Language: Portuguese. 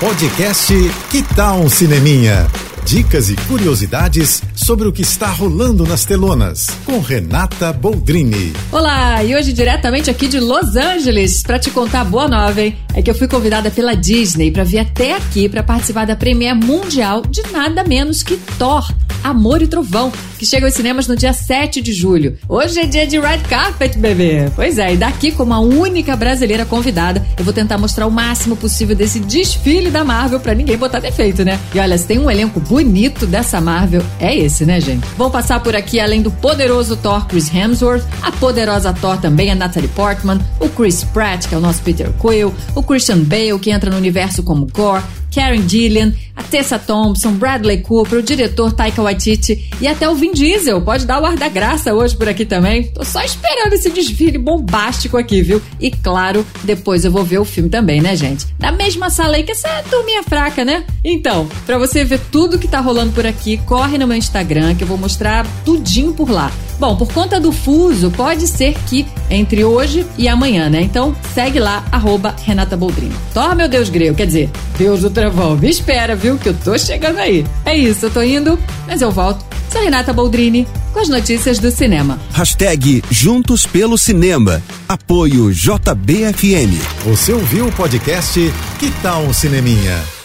Podcast Que Tal um Cineminha? Dicas e curiosidades sobre o que está rolando nas telonas, com Renata Boldrini. Olá, e hoje diretamente aqui de Los Angeles, para te contar a boa nova, hein? É que eu fui convidada pela Disney para vir até aqui para participar da premiere mundial de nada menos que Thor, Amor e Trovão, que chega aos cinemas no dia 7 de julho. Hoje é dia de Red Carpet, bebê! Pois é, e daqui, como a única brasileira convidada, eu vou tentar mostrar o máximo possível desse desfile da Marvel para ninguém botar defeito, né? E olha, se tem um elenco bonito dessa Marvel, é esse, né, gente? Vão passar por aqui, além do poderoso Thor Chris Hemsworth, a poderosa Thor também, a Natalie Portman, o Chris Pratt, que é o nosso Peter Quill, o Christian Bale, que entra no universo como Gore, Karen Gillian, Tessa Thompson, Bradley Cooper, o diretor Taika Waititi e até o Vin Diesel. Pode dar o ar da graça hoje por aqui também. Tô só esperando esse desfile bombástico aqui, viu? E claro, depois eu vou ver o filme também, né, gente? Na mesma sala aí que essa turminha fraca, né? Então, para você ver tudo que tá rolando por aqui, corre no meu Instagram que eu vou mostrar tudinho por lá. Bom, por conta do fuso, pode ser que entre hoje e amanhã, né? Então segue lá, arroba Renata Boldrini. Toma, meu Deus grego, quer dizer, Deus do Travão. Me espera, viu? Que eu tô chegando aí. É isso, eu tô indo, mas eu volto. Sou Renata Boldrini com as notícias do cinema. Hashtag Juntos pelo Cinema. Apoio JBFM. Você ouviu o podcast Que Tal um Cineminha?